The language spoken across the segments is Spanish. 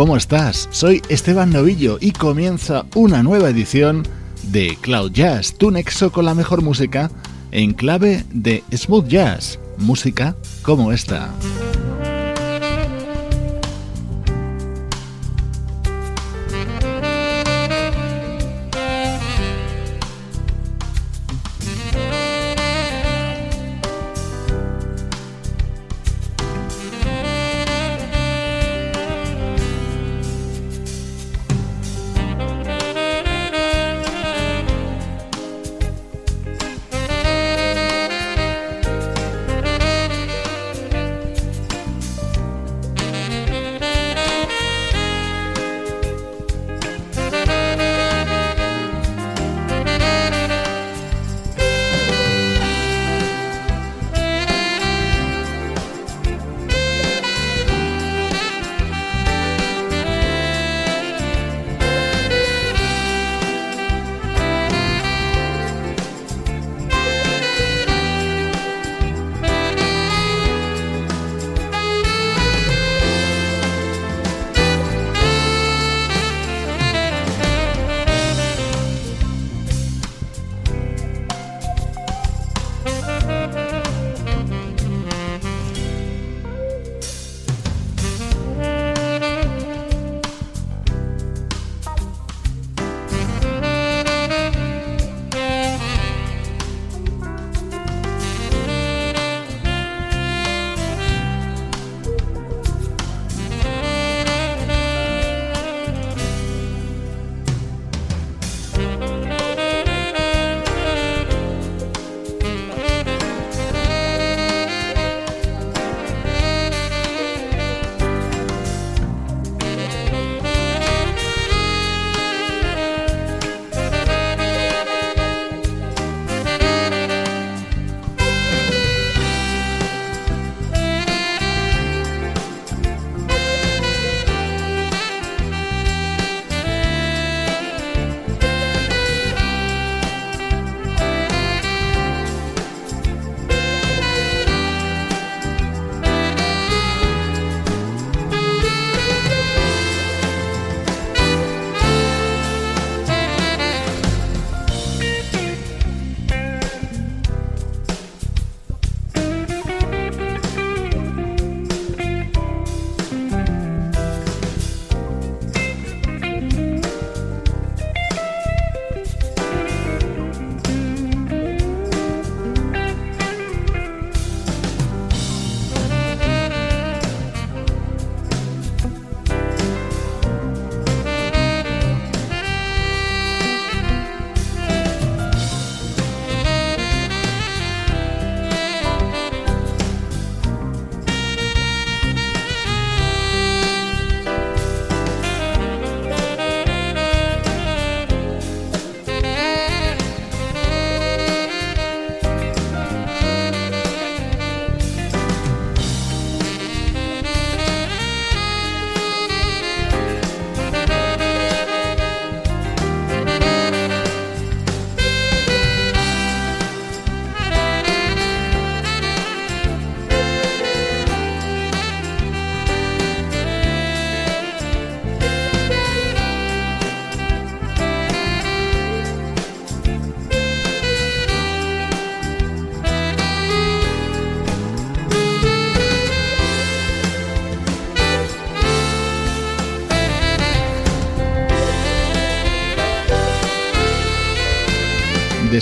¿cómo estás? Soy Esteban Novillo y comienza una nueva edición de Cloud Jazz, tu nexo con la mejor música en clave de smooth jazz, música como esta.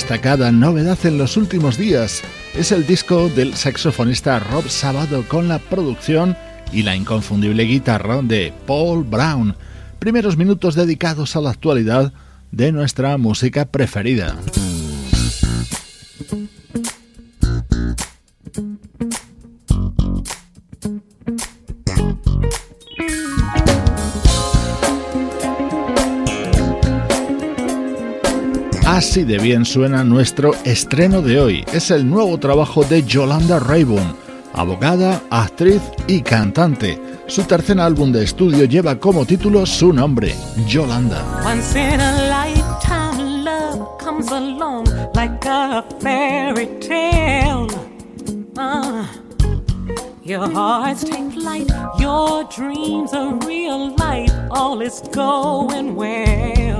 Destacada novedad en los últimos días es el disco del saxofonista Rob Sabado con la producción y la inconfundible guitarra de Paul Brown. Primeros minutos dedicados a la actualidad de nuestra música preferida. Así de bien suena nuestro estreno de hoy. Es el nuevo trabajo de Yolanda Rayburn, abogada, actriz y cantante. Su tercer álbum de estudio lleva como título su nombre, Yolanda. Your hearts take flight, your dreams are real life, all is going well.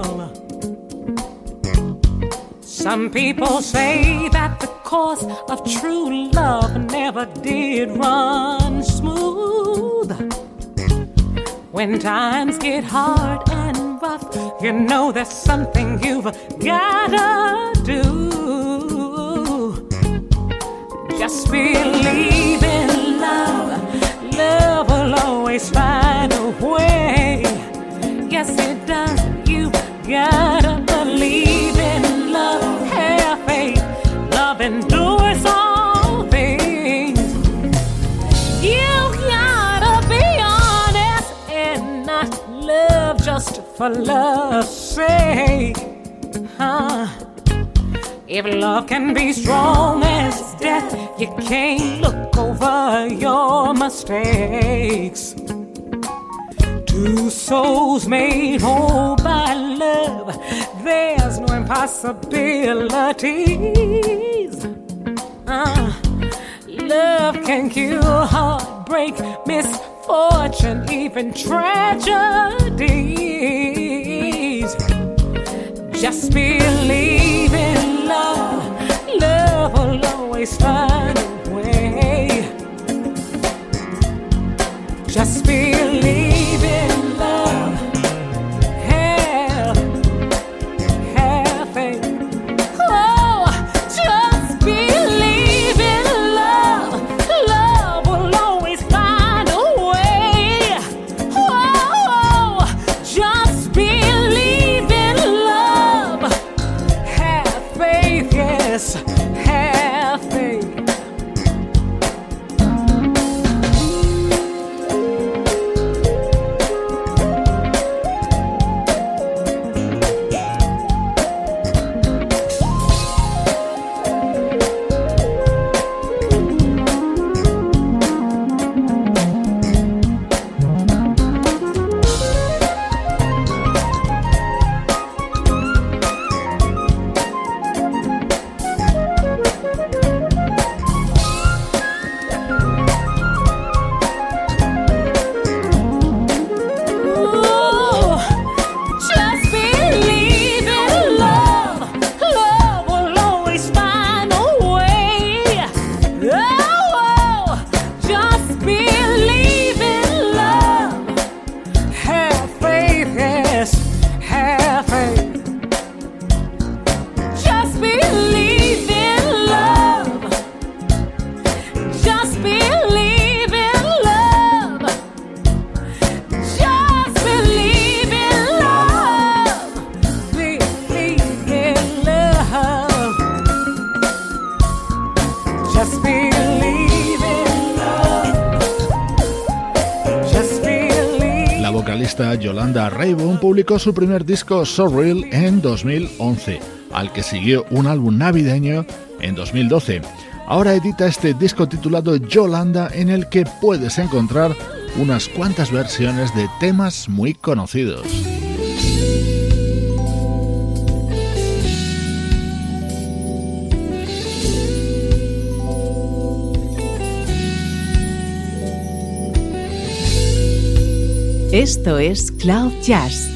Some people say that the course of true love never did run smooth. When times get hard and rough, you know there's something you've gotta do. Just believe in love, love will always find a way. Yes, it does. You gotta believe for love's sake. Huh? If love can be strong as death, you can't look over your mistakes. Two souls made whole by love. There's no impossibilities. Uh, love can cure heartbreak, misfortune, even tragedies. Just believe in love. Love will always find a way. Yolanda Raybon publicó su primer disco So Real en 2011, al que siguió un álbum navideño en 2012. Ahora edita este disco titulado Yolanda en el que puedes encontrar unas cuantas versiones de temas muy conocidos. Esto es Cloud Jazz,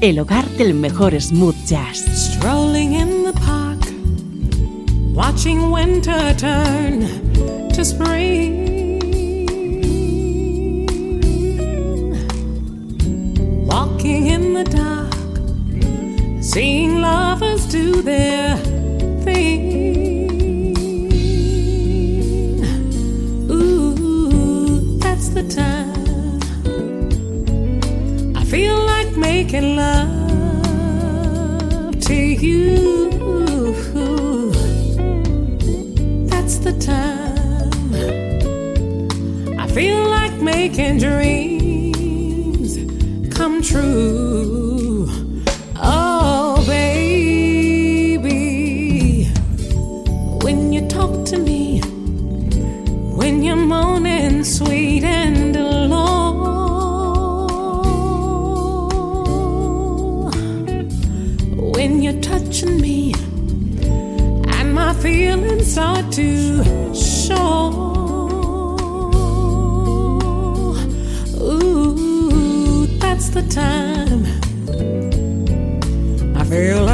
el hogar del mejor smooth jazz. Strolling in the park, watching winter turn to spring. Walking in the dark, seeing lovers do their making love to you. That's the time I feel like making dreams come true. To show. Ooh, that's the time I feel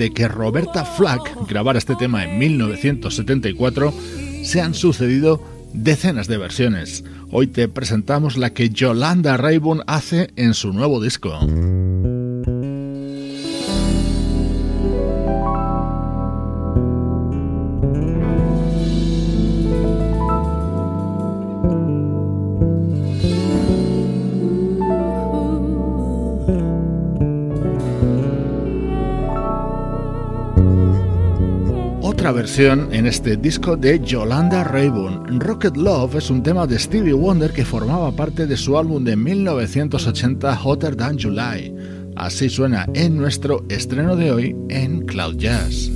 Desde que Roberta Flack grabara este tema en 1974, se han sucedido decenas de versiones. Hoy te presentamos la que Yolanda Rayburn hace en su nuevo disco. En este disco de Yolanda Rayburn. Rocket Love es un tema de Stevie Wonder que formaba parte de su álbum de 1980 Hotter Than July. Así suena en nuestro estreno de hoy en Cloud Jazz.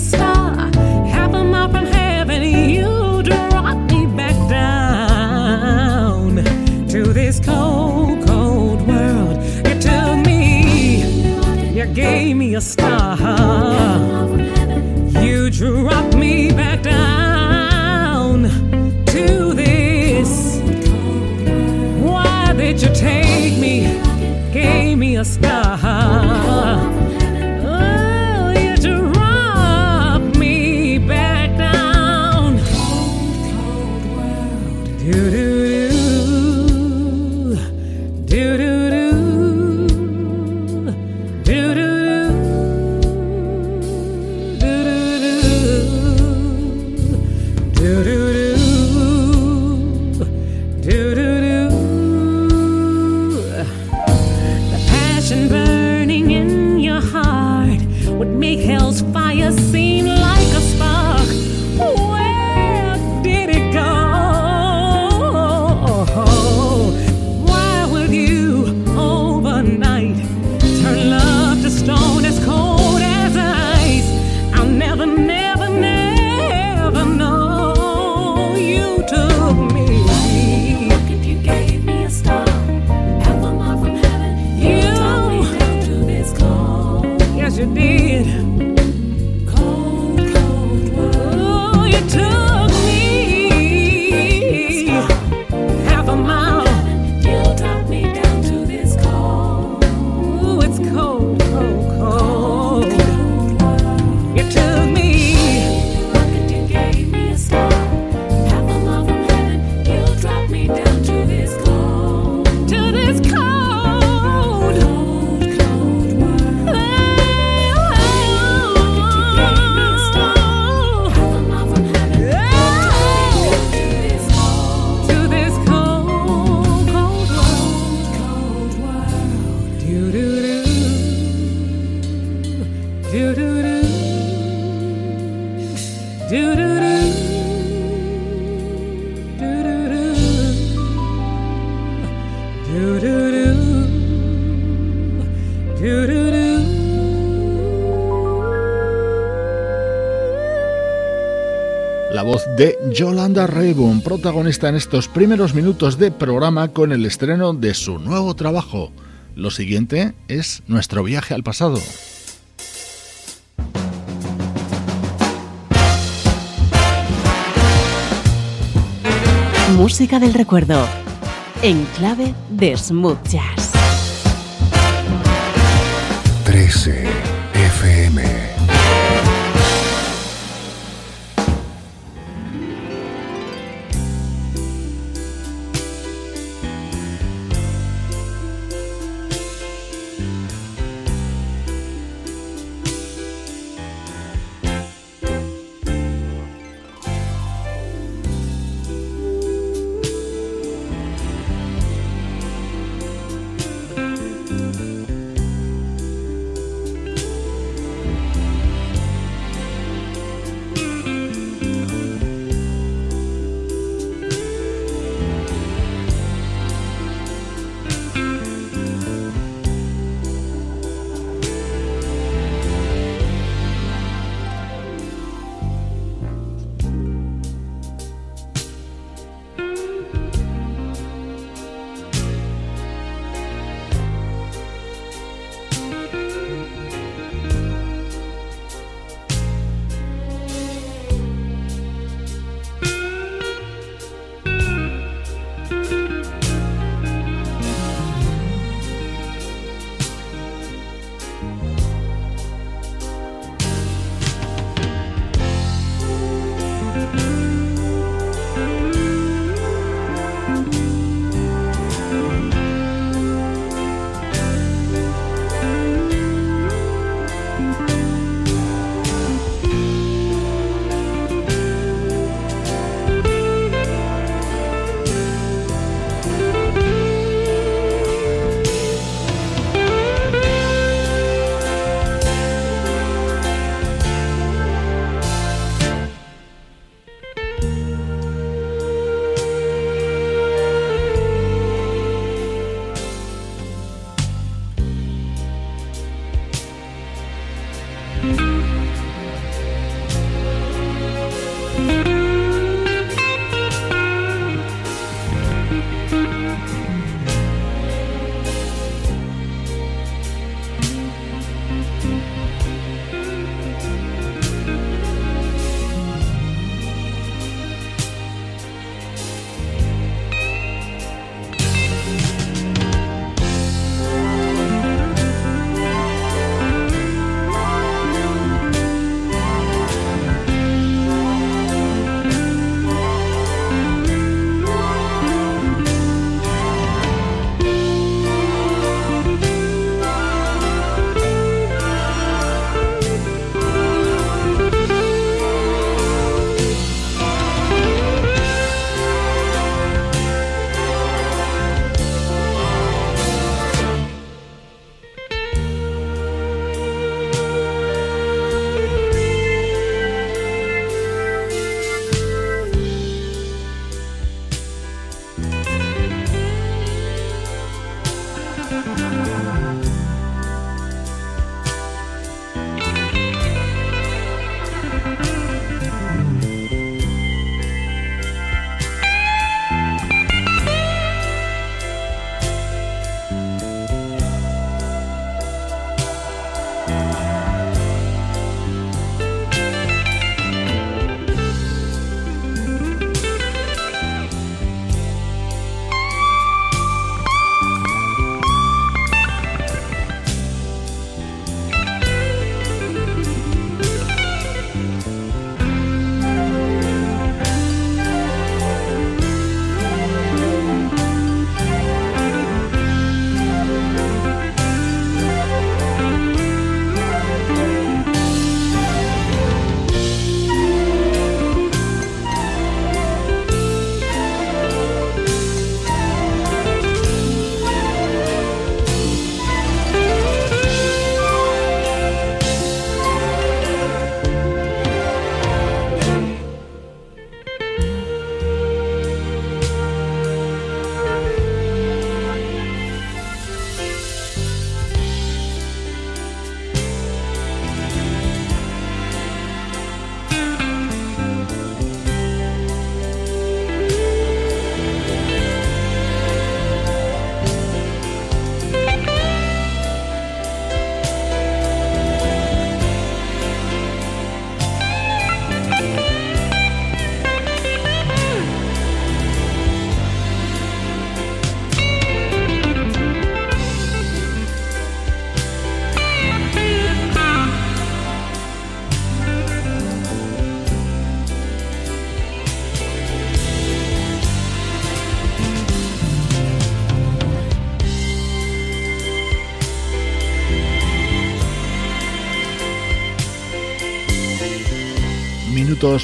star, half a mile from heaven, you me back down to this cold, cold world. Took me, you gave me a star, you dropped me back down to this. Why did you take me? Gave me a star. de Yolanda Rayburn, protagonista en estos primeros minutos de programa con el estreno de su nuevo trabajo. Lo siguiente es nuestro viaje al pasado. Música del recuerdo, en clave de smooth jazz. 13 FM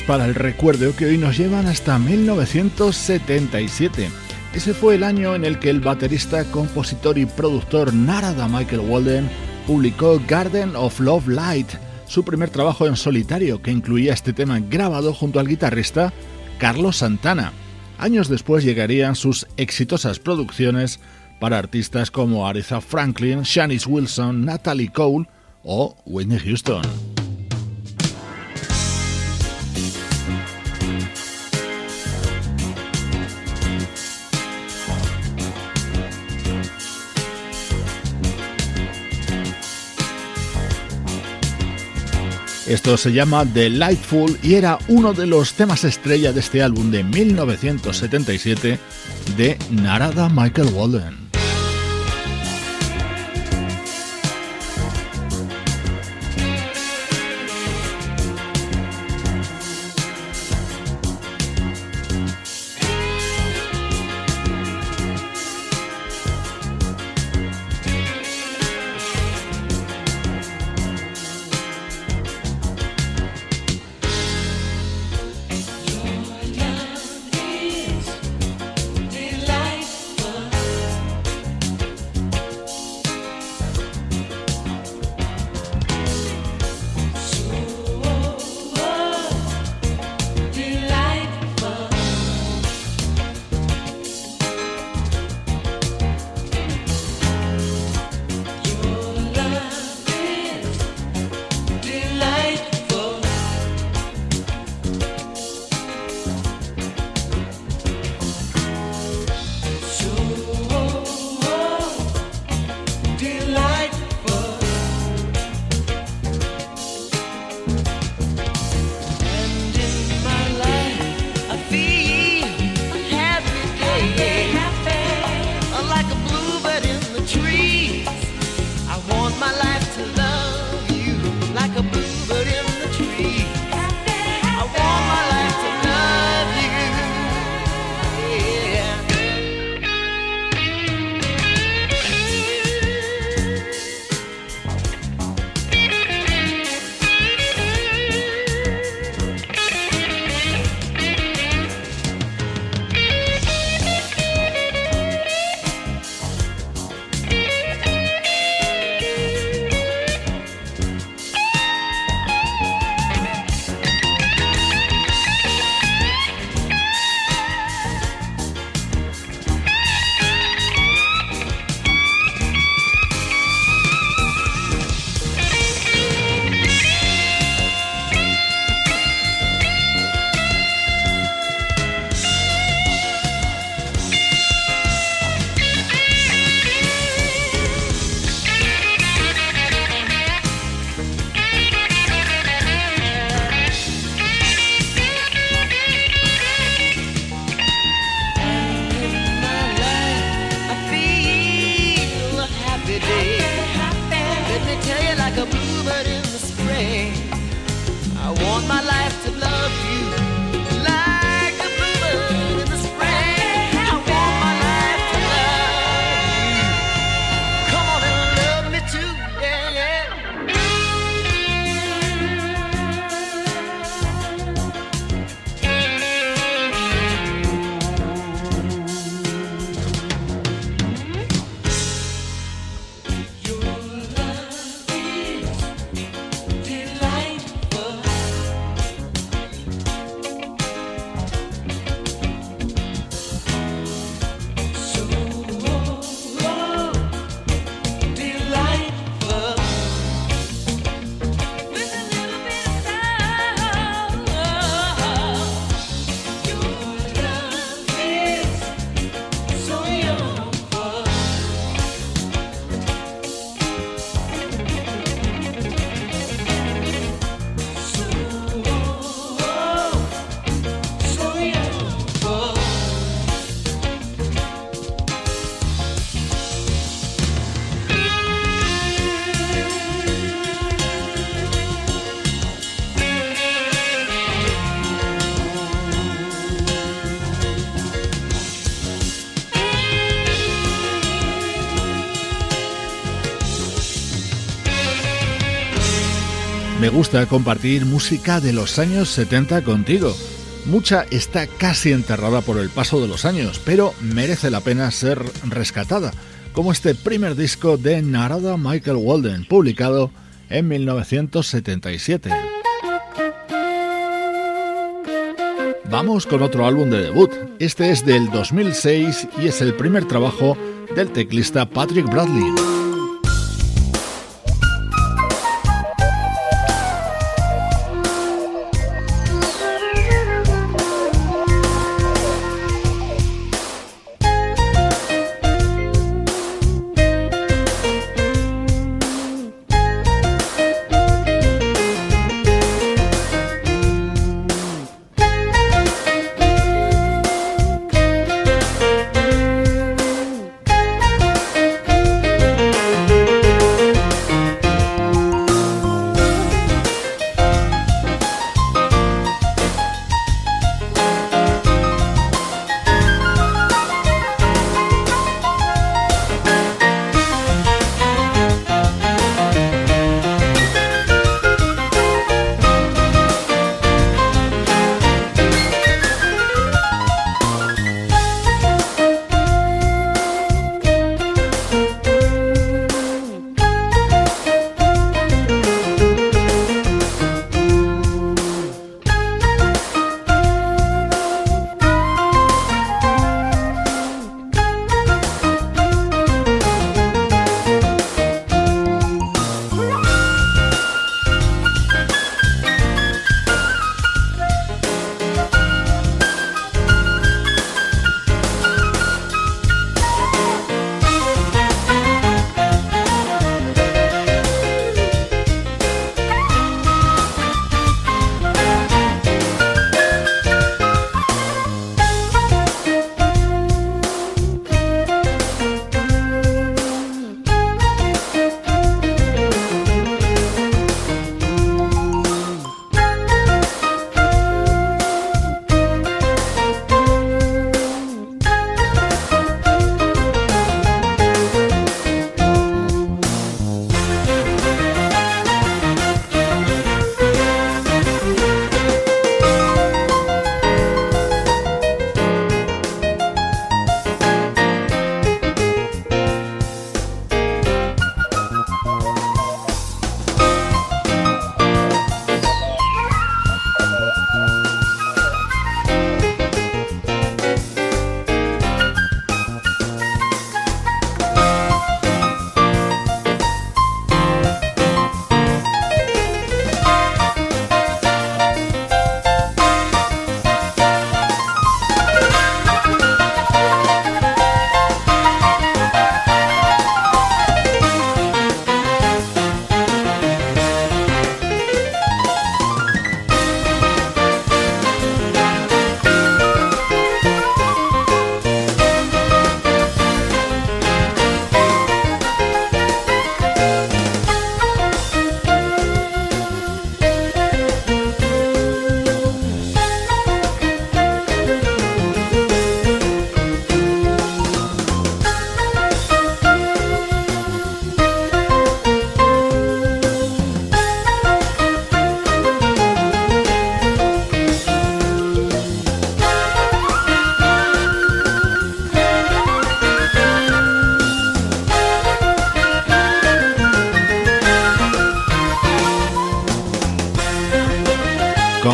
para el recuerdo que hoy nos llevan hasta 1977. Ese fue el año en el que el baterista, compositor y productor Narada Michael Walden publicó Garden of Love Light, su primer trabajo en solitario que incluía este tema grabado junto al guitarrista Carlos Santana. Años después llegarían sus exitosas producciones para artistas como Aretha Franklin, Shanice Wilson, Natalie Cole o Whitney Houston. Esto se llama Delightful y era uno de los temas estrella de este álbum de 1977 de Narada Michael Walden. Gusta compartir música de los años 70 contigo. Mucha está casi enterrada por el paso de los años, pero merece la pena ser rescatada, como este primer disco de Narada Michael Walden, publicado en 1977. Vamos con otro álbum de debut. Este es del 2006 y es el primer trabajo del teclista Patrick Bradley.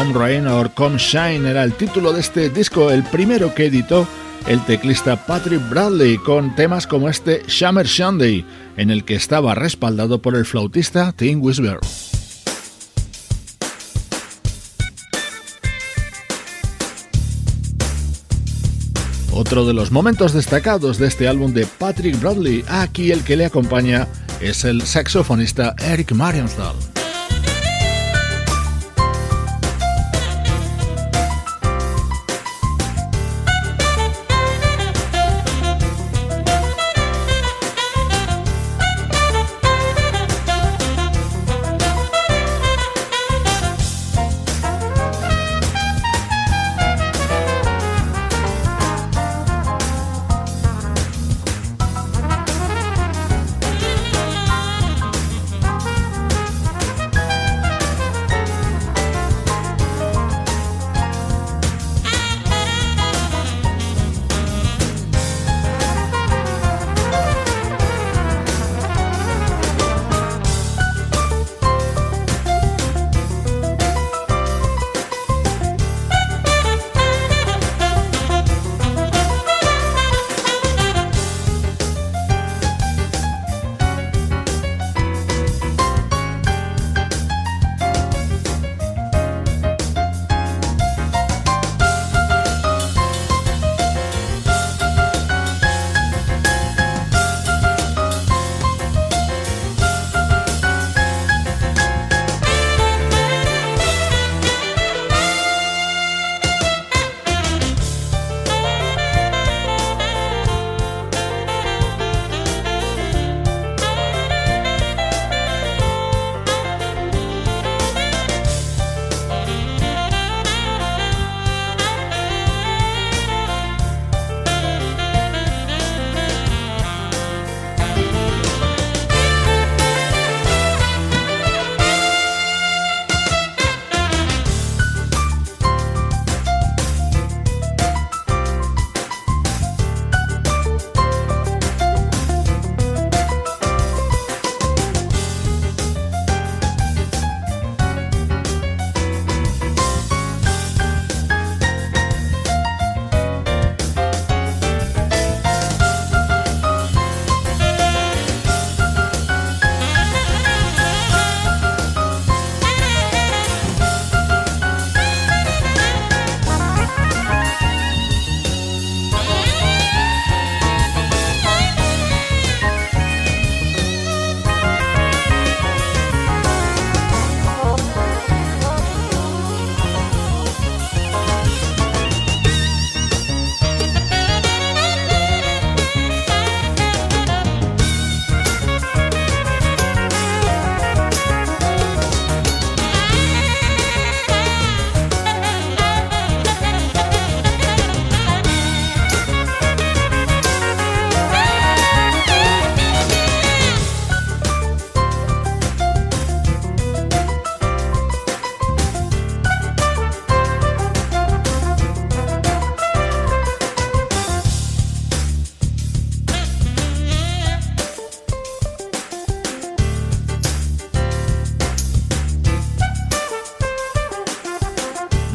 Rain or Come Shine era el título de este disco, el primero que editó el teclista Patrick Bradley, con temas como este Summer Sunday, en el que estaba respaldado por el flautista Tim Whisper. Otro de los momentos destacados de este álbum de Patrick Bradley, aquí el que le acompaña es el saxofonista Eric Marienthal.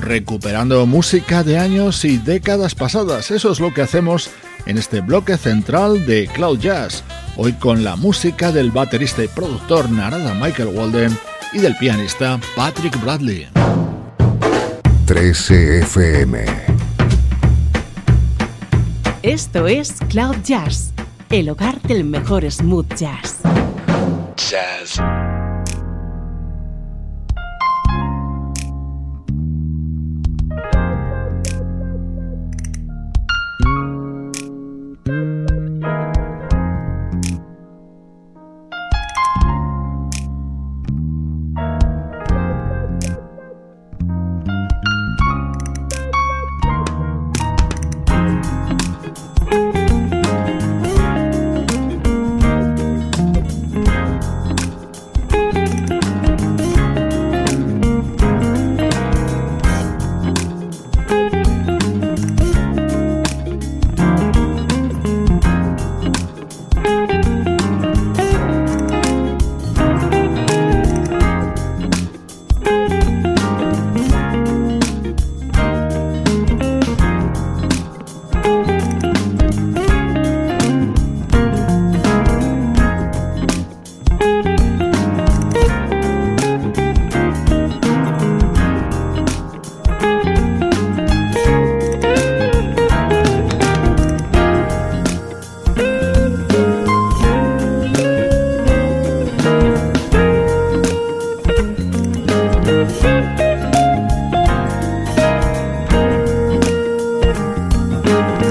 Recuperando música de años y décadas pasadas. Eso es lo que hacemos en este bloque central de Cloud Jazz, hoy con la música del baterista y productor Narada Michael Walden y del pianista Patrick Bradley. 13 FM. Esto es Cloud Jazz, el hogar del mejor smooth jazz. Jazz.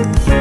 Bye.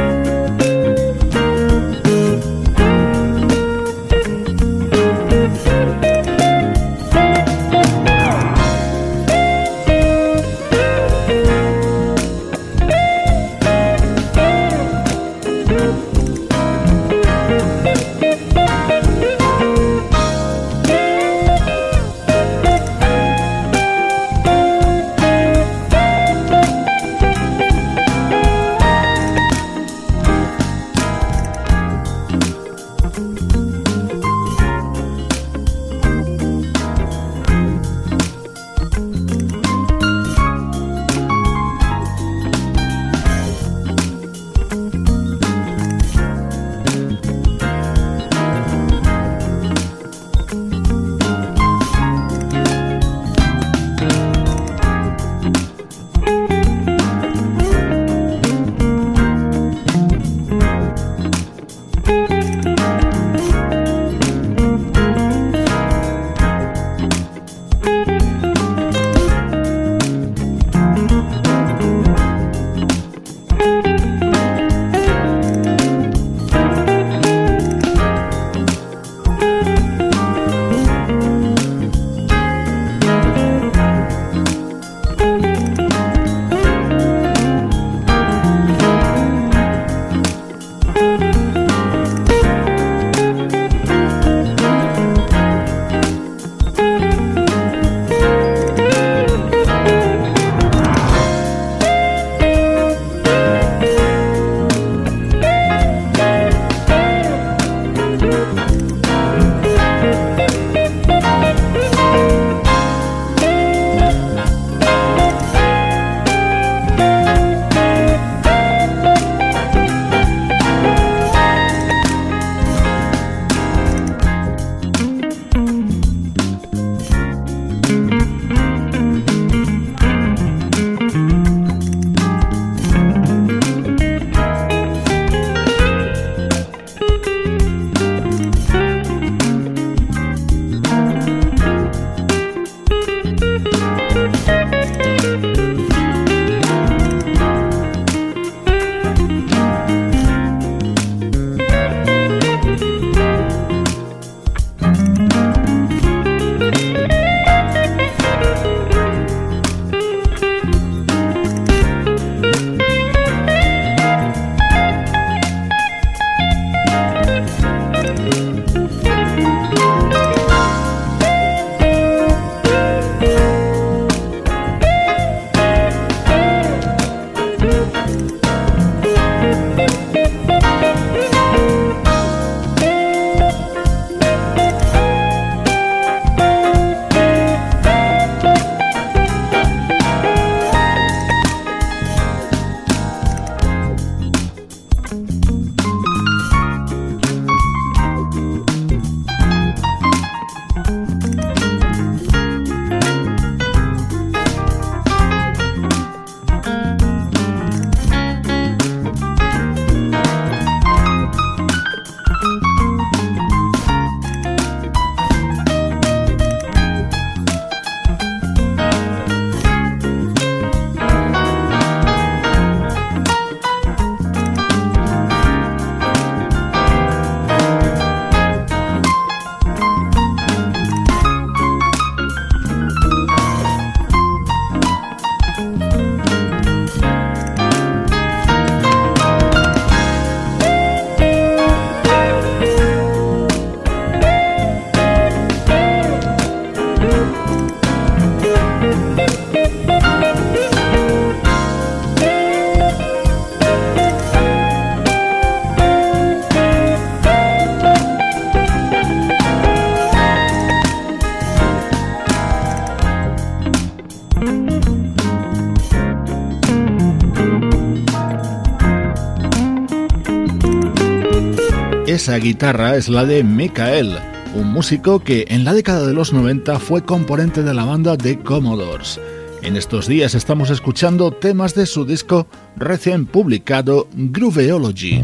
Esa guitarra es la de Michael, un músico que en la década de los 90 fue componente de la banda The Commodores. En estos días estamos escuchando temas de su disco recién publicado Grooveology.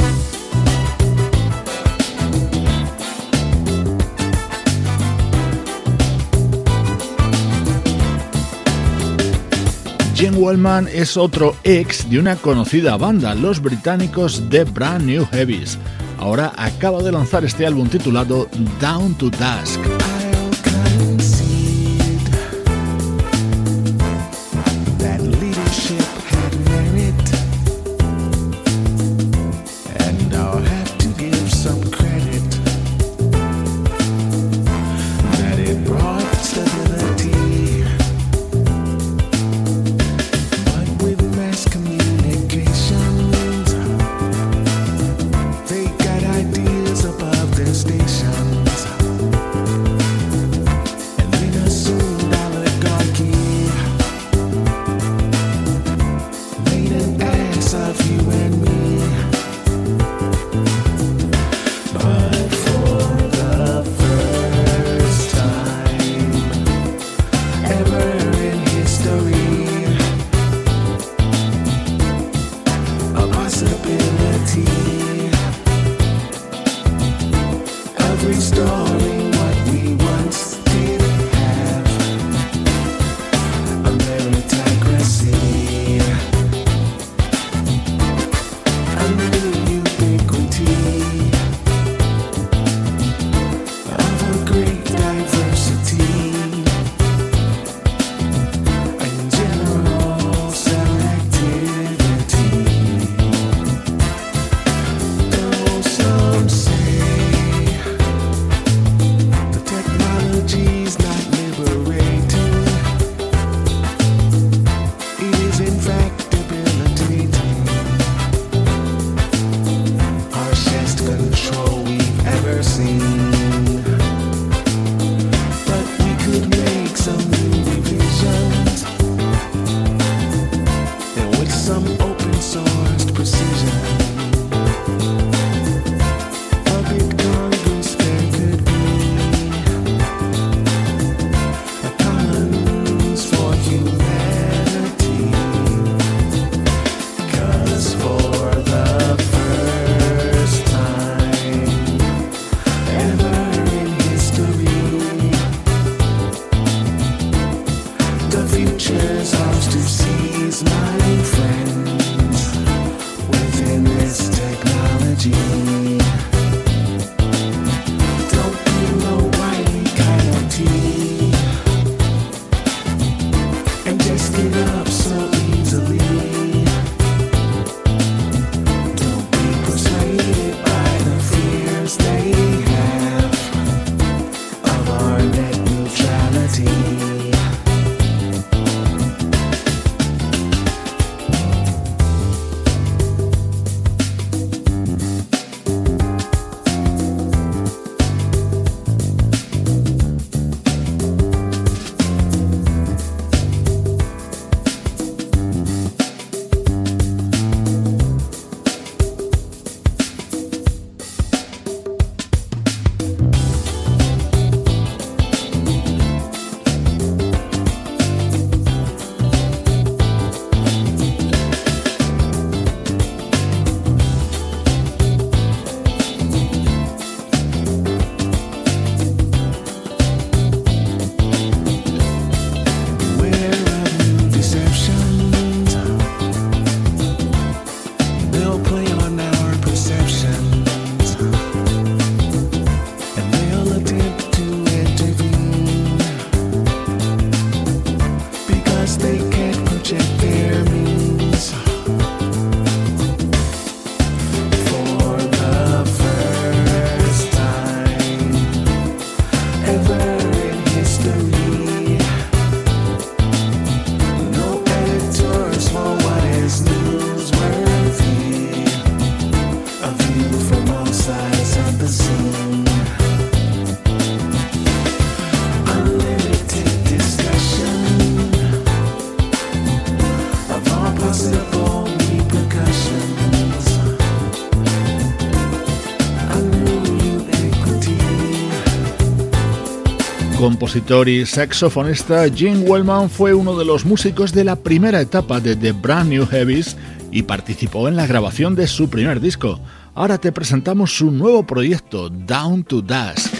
Jim Wellman es otro ex de una conocida banda, los británicos The Brand New Heavies. Ahora acaba de lanzar este álbum titulado Down to Dusk. Compositor y saxofonista, Jim Wellman fue uno de los músicos de la primera etapa de The Brand New Heavies y participó en la grabación de su primer disco. Ahora te presentamos su nuevo proyecto, Down to Dusk.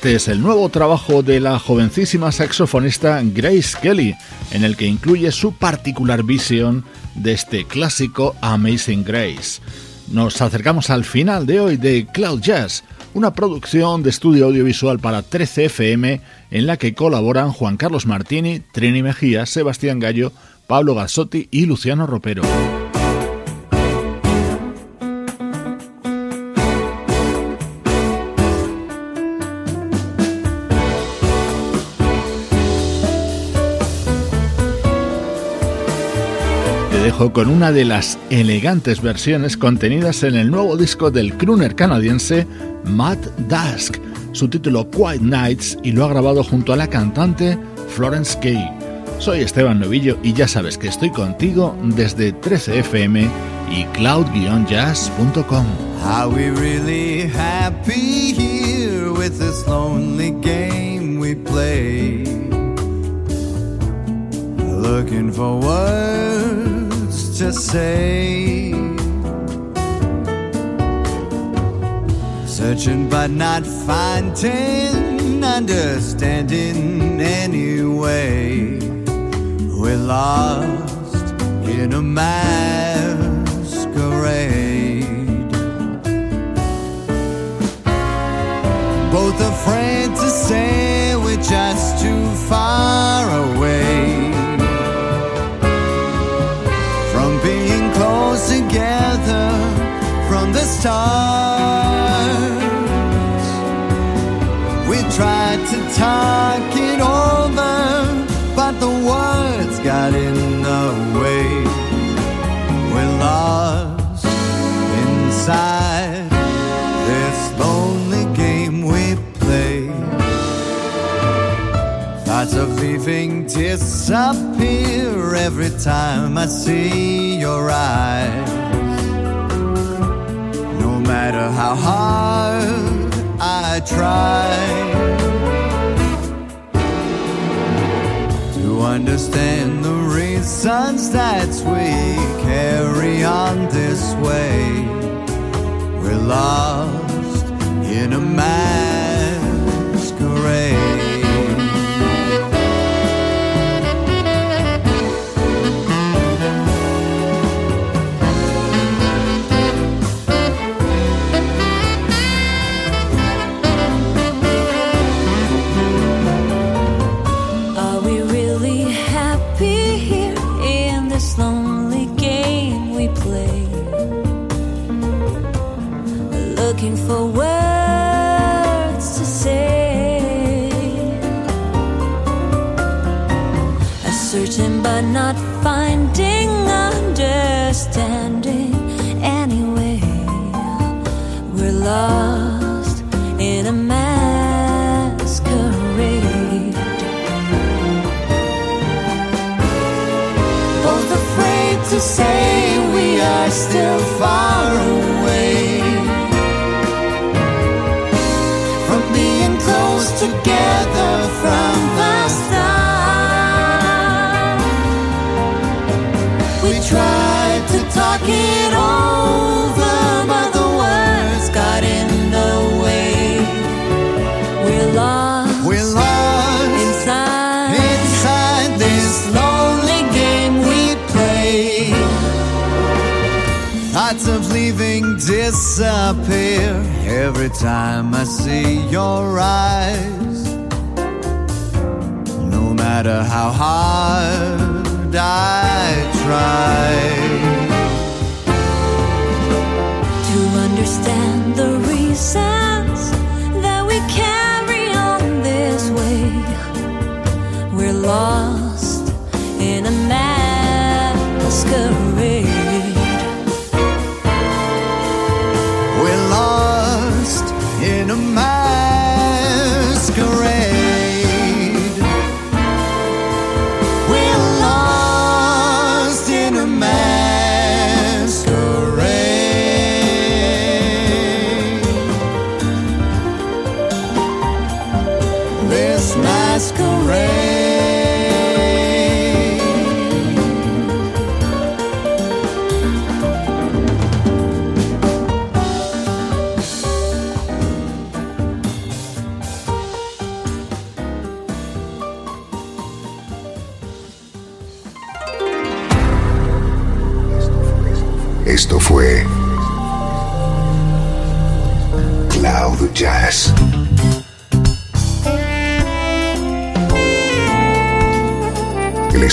Este es el nuevo trabajo de la jovencísima saxofonista Grace Kelly, en el que incluye su particular visión de este clásico Amazing Grace. Nos acercamos al final de hoy de Cloud Jazz, una producción de estudio audiovisual para 13 FM en la que colaboran Juan Carlos Martini, Trini Mejía, Sebastián Gallo, Pablo Gassotti y Luciano Ropero. Con una de las elegantes versiones contenidas en el nuevo disco del crooner canadiense Matt Dusk, su título Quiet Nights, y lo ha grabado junto a la cantante Florence Kay. Soy Esteban Novillo y ya sabes que estoy contigo desde 13fm y cloud-jazz.com. Are we really happy here with this lonely game we play? Looking for to say. Searching but not finding, understanding anyway. We're lost in a masquerade. Both afraid to say we're just too far away together from the start. We tried to talk it over, but the words got in the way. We're lost inside disappear every time I see your eyes. No matter how hard I try to understand the reasons that we carry on this way. We're lost in a masquerade. And. Thoughts of leaving disappear every time I see your eyes. No matter how hard I try to understand the reasons that we carry on this way. We're lost